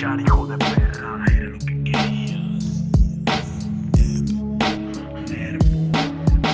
hijo de perra. Era lo que querías.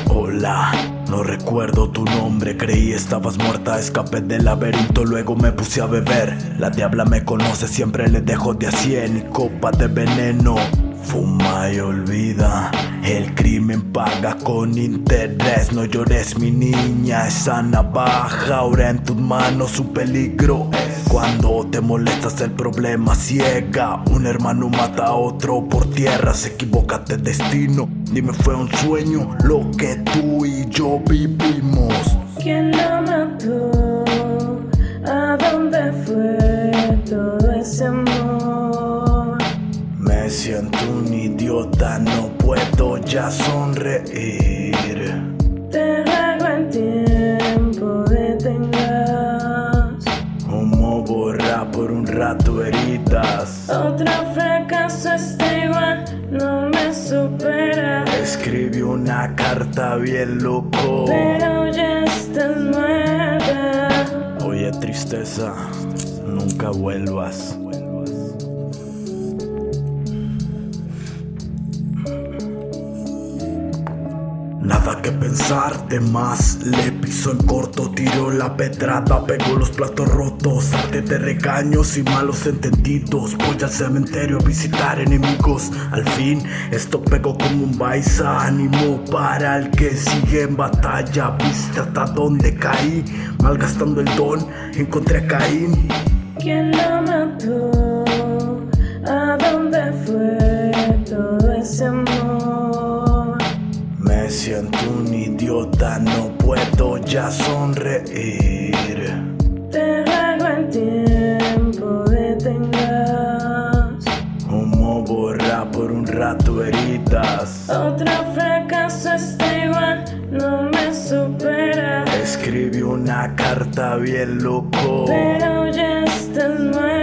Hola. No recuerdo tu nombre, creí estabas muerta, escapé del laberinto, luego me puse a beber. La diabla me conoce, siempre le dejo de a cien, copa de veneno. Fuma y olvida, el crimen paga con interés. No llores, mi niña, esa navaja ahora en tus manos un peligro. Cuando te molestas, el problema ciega. Un hermano mata a otro por tierra, se equivoca de destino. Dime, fue un sueño lo que tú y yo vivimos. ¿Quién lo mató? ¿A dónde fue todo ese? Siento un idiota, no puedo ya sonreír. Te ruego el tiempo detengas. Humo borra por un rato heridas. Otro fracaso está igual, no me supera. Escribí una carta bien loco. Pero ya estás muerta. Oye, tristeza, nunca vuelvas. Nada que pensar de más, le piso en corto, tiro la pedrada, pego los platos rotos, arte de regaños y malos entendidos, voy al cementerio a visitar enemigos, al fin esto pegó como un baisa, ánimo para el que sigue en batalla, viste hasta donde caí, malgastando el don, encontré a Caín. ¿Quién lo mató? Siento un idiota, no puedo ya sonreír. Te ruego el tiempo detengas. Humo borra por un rato heridas. Otro fracaso está igual, no me supera. Escribí una carta bien loco. Pero ya estás muerta.